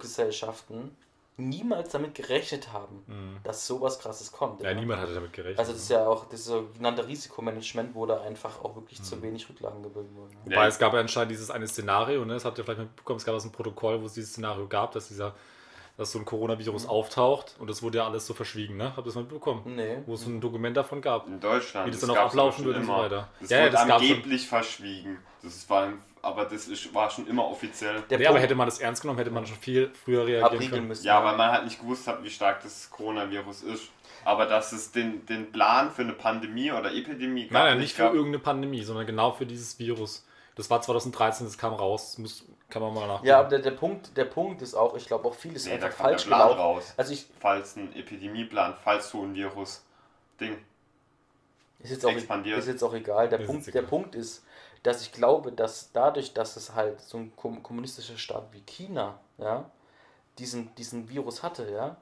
Fluggesellschaften niemals damit gerechnet haben, dass sowas krasses kommt. Mhm. Ja, niemand hatte damit gerechnet. Also das ist ja auch das sogenannte Risikomanagement, wo da einfach auch wirklich zu wenig Rücklagen gebildet wurden. Ja. Wobei es gab ja anscheinend dieses eine Szenario, ne? das habt ihr vielleicht mitbekommen, es gab also ein Protokoll, wo es dieses Szenario gab, dass dieser, dass so ein Coronavirus Mhm. auftaucht und das wurde ja alles so verschwiegen, ne? Habt ihr das mal mitbekommen? Nee. Wo es ein Dokument davon gab. In Deutschland. Wie das das dann auch ablaufen wird und so weiter. Das Ja, ja, wurde das gab's schon. angeblich verschwiegen. Das war aber das ist, war schon immer offiziell. Der nee, aber hätte man das ernst genommen, hätte man schon viel früher reagieren können. Müssen, ja, weil man halt nicht gewusst hat, wie stark das Coronavirus ist. Aber dass es den, den Plan für eine Pandemie oder Epidemie gab. Nein, nein nicht für irgendeine Pandemie, sondern genau für dieses Virus. Das war 2013, das kam raus. Das muss, kann man mal nachgucken. Ja, aber der, der, Punkt, der Punkt ist auch, ich glaube auch vieles nee, einfach falsch der Plan gelaufen. raus. Also ich, falls ein Epidemieplan, falls so ein Virus-Ding ist jetzt, auch, expandiert. ist jetzt auch egal. Der, Punkt, egal. der Punkt ist, dass ich glaube, dass dadurch, dass es halt so ein kommunistischer Staat wie China, ja, diesen, diesen Virus hatte, ja,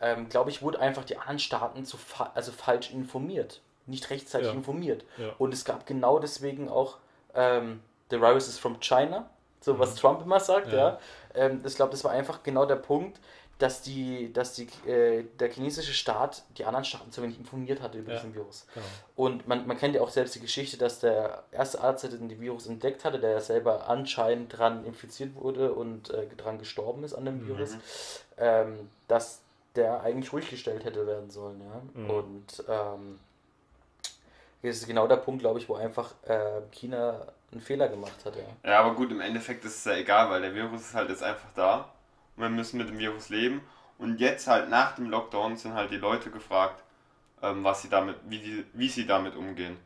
ähm, glaube ich, wurde einfach die anderen Staaten zu fa also falsch informiert. Nicht rechtzeitig ja. informiert. Ja. Und es gab genau deswegen auch ähm, The Virus is from China, so mhm. was Trump immer sagt, ja. ja. Ähm, ich glaube, das war einfach genau der Punkt, dass die, dass die, äh, der chinesische Staat die anderen Staaten zu wenig informiert hatte über ja, diesen Virus. Genau. Und man, man kennt ja auch selbst die Geschichte, dass der erste Arzt, der den Virus entdeckt hatte, der ja selber anscheinend dran infiziert wurde und äh, dran gestorben ist an dem mhm. Virus, ähm, dass der eigentlich ruhig gestellt hätte werden sollen. Ja? Mhm. Und ähm, das ist genau der Punkt, glaube ich, wo einfach äh, China einen Fehler gemacht hat. Ja. ja, aber gut, im Endeffekt ist es ja egal, weil der Virus ist halt jetzt einfach da wir müssen mit dem Virus leben. Und jetzt halt nach dem Lockdown sind halt die Leute gefragt, ähm, was sie damit, wie, die, wie sie damit umgehen.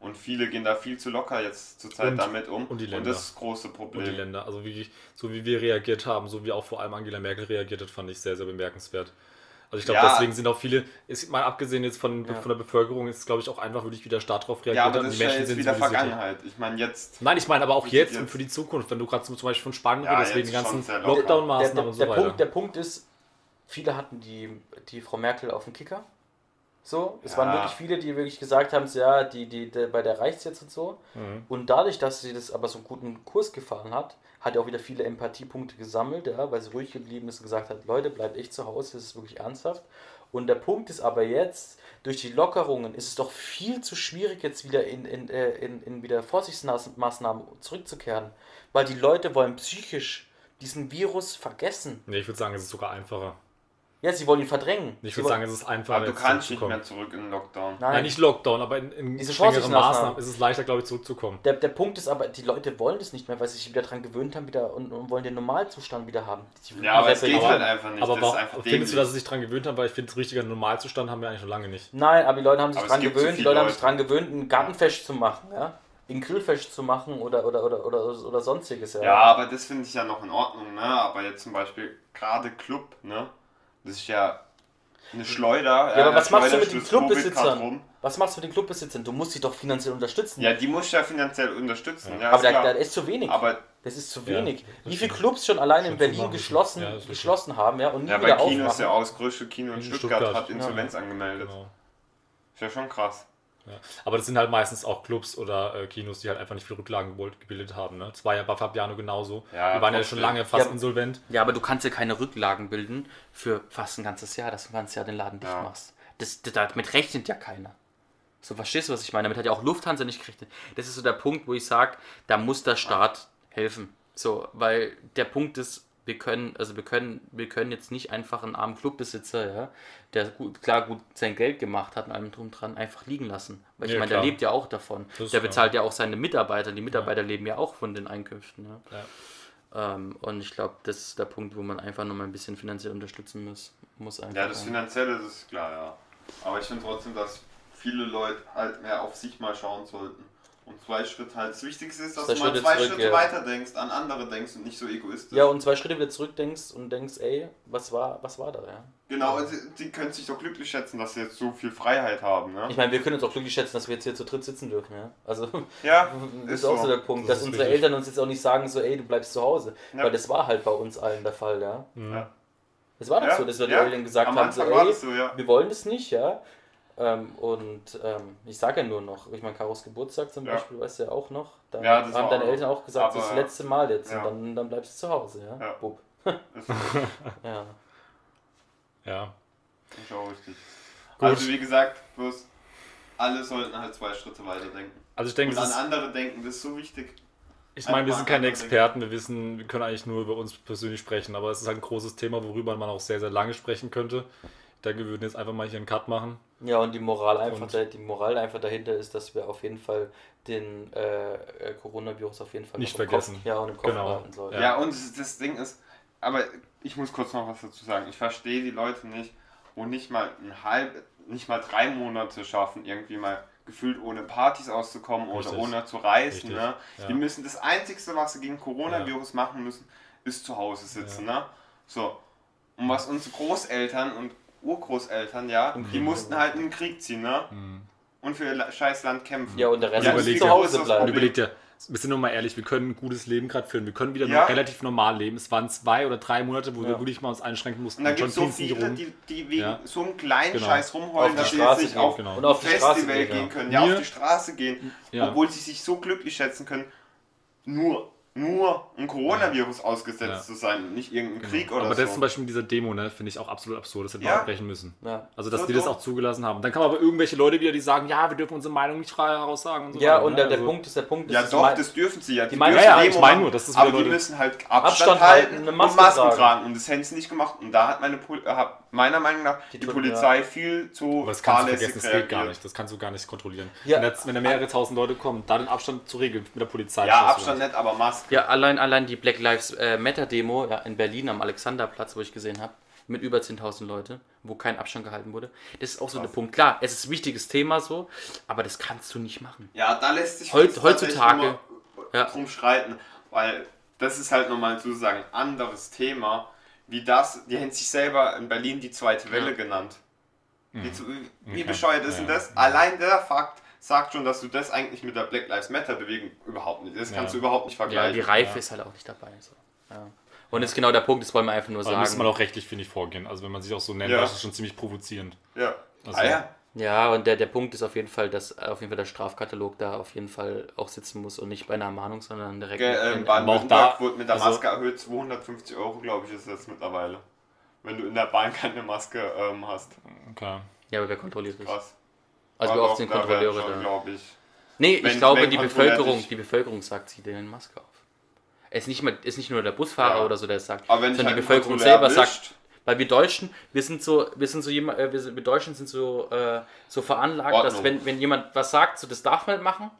Und viele gehen da viel zu locker jetzt zurzeit und, damit um. Und die Länder. Und das ist das große Problem. Und die Länder. Also wie, so wie wir reagiert haben, so wie auch vor allem Angela Merkel reagiert hat, fand ich sehr, sehr bemerkenswert. Also ich glaube, ja. deswegen sind auch viele, ist mal abgesehen jetzt von, ja. von der Bevölkerung, ist glaube ich auch einfach wirklich wie der Staat darauf reagiert. Ja, aber das die Menschen ist ja jetzt wieder Vergangenheit. Ich meine jetzt. Nein, ich meine aber auch jetzt, jetzt, und für die Zukunft, wenn du gerade zum Beispiel von Spanien ja, redest, wegen den ganzen Lockdown-Maßnahmen und so der weiter. Punkt, der Punkt ist, viele hatten die, die Frau Merkel auf dem Kicker. So, es ja. waren wirklich viele, die wirklich gesagt haben, ja, die, die, die bei der reicht jetzt und so. Mhm. Und dadurch, dass sie das aber so einen guten Kurs gefahren hat, hat er auch wieder viele Empathiepunkte gesammelt, ja, weil sie ruhig geblieben ist und gesagt hat, Leute, bleibt echt zu Hause, das ist wirklich ernsthaft. Und der Punkt ist aber jetzt, durch die Lockerungen ist es doch viel zu schwierig, jetzt wieder in, in, äh, in, in wieder Vorsichtsmaßnahmen zurückzukehren. Weil die Leute wollen psychisch diesen Virus vergessen. Nee, ich würde sagen, es ist sogar einfacher. Ja, sie wollen ihn verdrängen. Ich würde sagen, es ist einfacher. Aber du kannst nicht mehr zurück in den Lockdown. Nein, Nein nicht Lockdown, aber in, in Diese strengeren Maßnahmen ist es leichter, glaube ich, zurückzukommen. Der, der Punkt ist aber, die Leute wollen das nicht mehr, weil sie sich wieder daran gewöhnt haben wieder und, und wollen den Normalzustand wieder haben. Ja, aber es geht halt einfach nicht. Aber einfach findest du, dass sie sich daran gewöhnt haben? Weil ich finde, richtiger Normalzustand haben wir eigentlich noch lange nicht. Nein, aber die Leute haben sich daran gewöhnt, so die Leute, Leute, haben sich daran gewöhnt, ein Gartenfest zu machen, ja in Grillfest zu machen oder, oder, oder, oder, oder sonstiges. Ja, ja aber das finde ich ja noch in Ordnung, ne? Aber jetzt zum Beispiel gerade Club, ne? Das ist ja eine Schleuder. Ja, aber was machst du mit den Clubbesitzern? Was machst du mit den Clubbesitzern? Du musst sie doch finanziell unterstützen. Ja, die musst du ja finanziell unterstützen. Ja. Ja, aber da, ist zu wenig. Aber das ist zu wenig. Ja, Wie viele Clubs schon allein in Berlin geschlossen, geschlossen haben ja, und nie ja, wieder Kino aufmachen. ist ja aus, größte Kino in, in Stuttgart, Stuttgart, hat Insolvenz angemeldet. Genau. Ist ja schon krass. Ja. Aber das sind halt meistens auch Clubs oder äh, Kinos, die halt einfach nicht viel Rücklagen gebildet haben. Ne? Das war ja bei Fabiano genauso. Ja, die waren ja schon lange fast ja, insolvent. Ja, aber du kannst ja keine Rücklagen bilden für fast ein ganzes Jahr, dass du ganz Jahr den Laden dicht machst. Das, das, damit rechnet ja keiner. So, verstehst du, was ich meine? Damit hat ja auch Lufthansa nicht gerechnet. Das ist so der Punkt, wo ich sage, da muss der Staat helfen. So, weil der Punkt ist, wir können, also wir können, wir können jetzt nicht einfach einen armen Clubbesitzer, ja, der gut, klar gut sein Geld gemacht hat und allem drum dran, einfach liegen lassen. Weil ich ja, meine, klar. der lebt ja auch davon. Das der bezahlt klar. ja auch seine Mitarbeiter. Die Mitarbeiter ja. leben ja auch von den Einkünften. Ja. Ähm, und ich glaube, das ist der Punkt, wo man einfach nochmal ein bisschen finanziell unterstützen muss. muss einfach ja, das Finanzielle ist klar, ja. Aber ich finde trotzdem, dass viele Leute halt mehr auf sich mal schauen sollten. Und zwei Schritte halt. Das Wichtigste ist, dass zwei du mal Schritte zwei zurück, Schritte ja. weiter denkst, an andere denkst und nicht so egoistisch. Ja, und zwei Schritte wieder zurück denkst und denkst, ey, was war, was war da, ja? Genau, also die können sich doch glücklich schätzen, dass sie jetzt so viel Freiheit haben, ne? Ich meine, wir können uns auch glücklich schätzen, dass wir jetzt hier zu dritt sitzen dürfen, ja? Also, ja, ist, ist auch so, so der Punkt, das dass unsere richtig. Eltern uns jetzt auch nicht sagen, so, ey, du bleibst zu Hause. Ja. Weil das war halt bei uns allen der Fall, ja? Ja. Es war doch ja, so, dass wir ja, die Eltern gesagt haben, so, ey, so, ja. wir wollen das nicht, ja? Ähm, und ähm, ich sage ja nur noch, ich meine, Karos Geburtstag zum ja. Beispiel, weißt du ja auch noch. Da ja, haben deine Eltern auch gesagt, das ist das letzte Mal jetzt ja. und dann, dann bleibst du zu Hause, ja? Ja. Bub. ja. Ja. Ist auch richtig. Gut. Also wie gesagt, bloß alle sollten halt zwei Schritte weiter denken. Also ich denke, und an andere denken, das ist so wichtig. Ich meine, wir sind keine Experten, wir wissen, wir können eigentlich nur über uns persönlich sprechen, aber es ist halt ein großes Thema, worüber man auch sehr, sehr lange sprechen könnte. Ich denke, wir würden jetzt einfach mal hier einen Cut machen. Ja, und die Moral einfach, Und- da, die Moral einfach dahinter ist, dass wir auf jeden Fall den äh, äh, Coronavirus auf jeden Fall Nicht vergessen. Kopf, ja, und im Kopf Genau. behalten sollten. Ja. Ja, und das, das Ding ist, aber ich muss kurz noch was dazu sagen. Ich verstehe die Leute nicht, wo nicht mal ein halb, nicht mal drei Monate schaffen, irgendwie mal gefühlt ohne Partys auszukommen oder ohne zu reisen. Richtig, Ne? ja. Die müssen das Einzige, was sie gegen Coronavirus machen müssen, ist zu Hause sitzen. Ne? So. Und was unsere Großeltern und Urgroßeltern, ja, die mussten halt in den Krieg ziehen, ne? Und für ihr scheiß Land kämpfen. Ja, und der Rest Ja, muss zu dir- Hause Und bleiben. Und überleg dir, wir sind nur mal ehrlich, wir können ein gutes Leben gerade führen. Wir können wieder Ja. relativ normal leben. Es waren zwei oder drei Monate, wo wir Ja. wirklich mal uns einschränken mussten. Und da gibt es so viele, rum. die, die wegen Ja. so einem kleinen Genau. Scheiß rumheulen, Auf dass sie jetzt nicht gehen, auf genau. Und auf die Straße Festival gehen, gehen können, ja, Mir- auf die Straße gehen, Ja. obwohl sie sich so glücklich schätzen können, nur, nur ein Coronavirus ausgesetzt Ja. zu sein und nicht irgendein Krieg Genau. oder Aber so. das zum Beispiel mit dieser Demo, ne, finde ich auch absolut absurd, dass wir Ja. abbrechen müssen. Ja. Also, dass So die das auch zugelassen haben. Dann kann man aber irgendwelche Leute wieder, die sagen, ja, wir dürfen unsere Meinung nicht frei heraus sagen und so Ja, weiter, und ne? der, der Also- Punkt ist, der Punkt ist, ja doch, das dürfen sie ja. Die meinen- dürfen Ja, ja, Demo ich meine nur, dass das aber wieder die Leute- müssen halt Abstand, Abstand halten, eine und Maske Masken tragen. tragen. Und das hätten sie nicht gemacht. Und da hat meine Pol hat meiner Meinung nach die, Die Polizei viel zu Aber das kannst du vergessen, das geht gar nicht. Das kannst du gar nicht kontrollieren. Wenn, da mehrere tausend Leute kommen, da den Abstand zu regeln mit der Polizei. Ja, das ist Abstand nicht, aber Maske. Ja, allein, allein die Black Lives äh, Matter Demo ja, in Berlin am Alexanderplatz, wo ich gesehen habe, mit über 10.000 Leute, wo kein Abstand gehalten wurde. Das ist auch so der Punkt. Klar, es ist ein wichtiges Thema so, aber das kannst du nicht machen. Ja, da lässt sich Heut- jetzt tatsächlich heutzutage, ja. drum streiten, weil das ist halt nochmal sozusagen ein anderes Thema, wie das, die haben sich selber in Berlin die zweite Welle Ja. genannt. Die, zu- wie Okay. bescheuert ist denn Ja. das? Allein der Fakt sagt schon, dass du das eigentlich mit der Black Lives Matter Bewegung überhaupt nicht, das Ja. kannst du überhaupt nicht Ja, vergleichen. die Reife ist halt auch nicht dabei. So. Ja. Und das ist genau der Punkt, das wollen wir einfach nur Da müsste man sagen. auch rechtlich, finde ich, vorgehen. Also wenn man sich auch so nennt, Ja. das ist schon ziemlich provozierend. ja. Also- ah, ja. Ja, und der, der Punkt ist auf jeden Fall, dass auf jeden Fall der Strafkatalog da auf jeden Fall auch sitzen muss und nicht bei einer Ermahnung, sondern direkt. Ge- in- ähm, in- Baden-Württemberg da- wurde mit der also- Maske erhöht, 250 Euro, glaube ich, ist das mittlerweile. Wenn du in der Bahn keine Maske ähm, hast. Okay. ja, aber wer kontrolliert das? Krass. Also wie oft sind Kontrolleure schon, da? glaube ich. Nee, Wenn- ich glaube, wenn die Bevölkerung, die Bevölkerung sagt, dir eine Maske auf. Es ist nicht, mal, ist nicht nur der Busfahrer Ja. oder so, der es sagt, Aber wenn sondern halt die ein Bevölkerung selber erwischt- sagt, weil wir Deutschen, wir sind so, wir sind so jemand, äh, wir, sind, wir Deutschen sind so, äh, so veranlagt, dass Ordnung. wenn, wenn jemand was sagt, so das darf man nicht machen,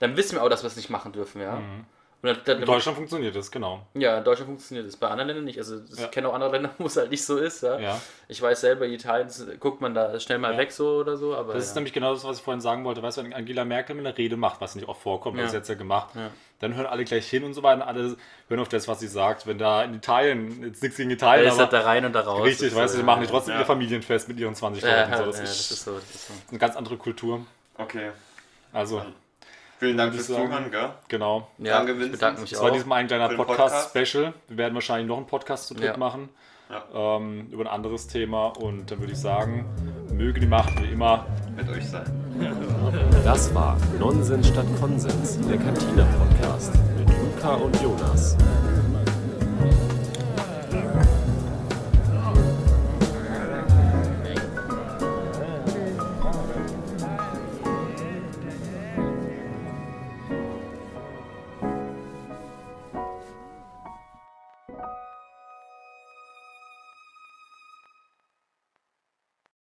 dann wissen wir auch, dass wir es nicht machen dürfen, ja. Und dann, dann, In Deutschland funktioniert das, genau. ja, in Deutschland funktioniert das, bei anderen Ländern nicht. Also ich Ja. kenne auch andere Länder, wo es halt nicht so ist, ja. Ja. Ich weiß selber, in Italien guckt man da schnell mal Ja. weg so oder so, aber Das ist nämlich genau das, was ich vorhin sagen wollte. Weißt du, wenn Angela Merkel eine Rede macht, was nicht oft vorkommt, Ja. das ist jetzt ja gemacht, Ja. dann hören alle gleich hin und so weiter. und Alle hören auf das, was sie sagt. Wenn da in Italien, jetzt nichts gegen Italien, ist halt aber da rein und da raus. richtig, weißt du, die machen die trotzdem ja. ihr Familienfest mit ihren 20 ja, Leuten. ja, so. ja, Das, das ist ist so, das ist so. eine ganz andere Kultur. Okay. Also, Vielen Dank ich fürs. Zuhören, gell? genau. Ja, Danke, ich Vincent. bedanke mich Das auch. war diesmal ein kleiner Podcast-Special. Wir werden wahrscheinlich noch einen Podcast zu dritt Ja. machen. Ja. Ähm, über ein anderes Thema. Und dann würde ich sagen, möge die Macht wie immer Mit euch sein. Das war Nonsens statt Konsens, der Cantina-Podcast mit Luca und Jonas.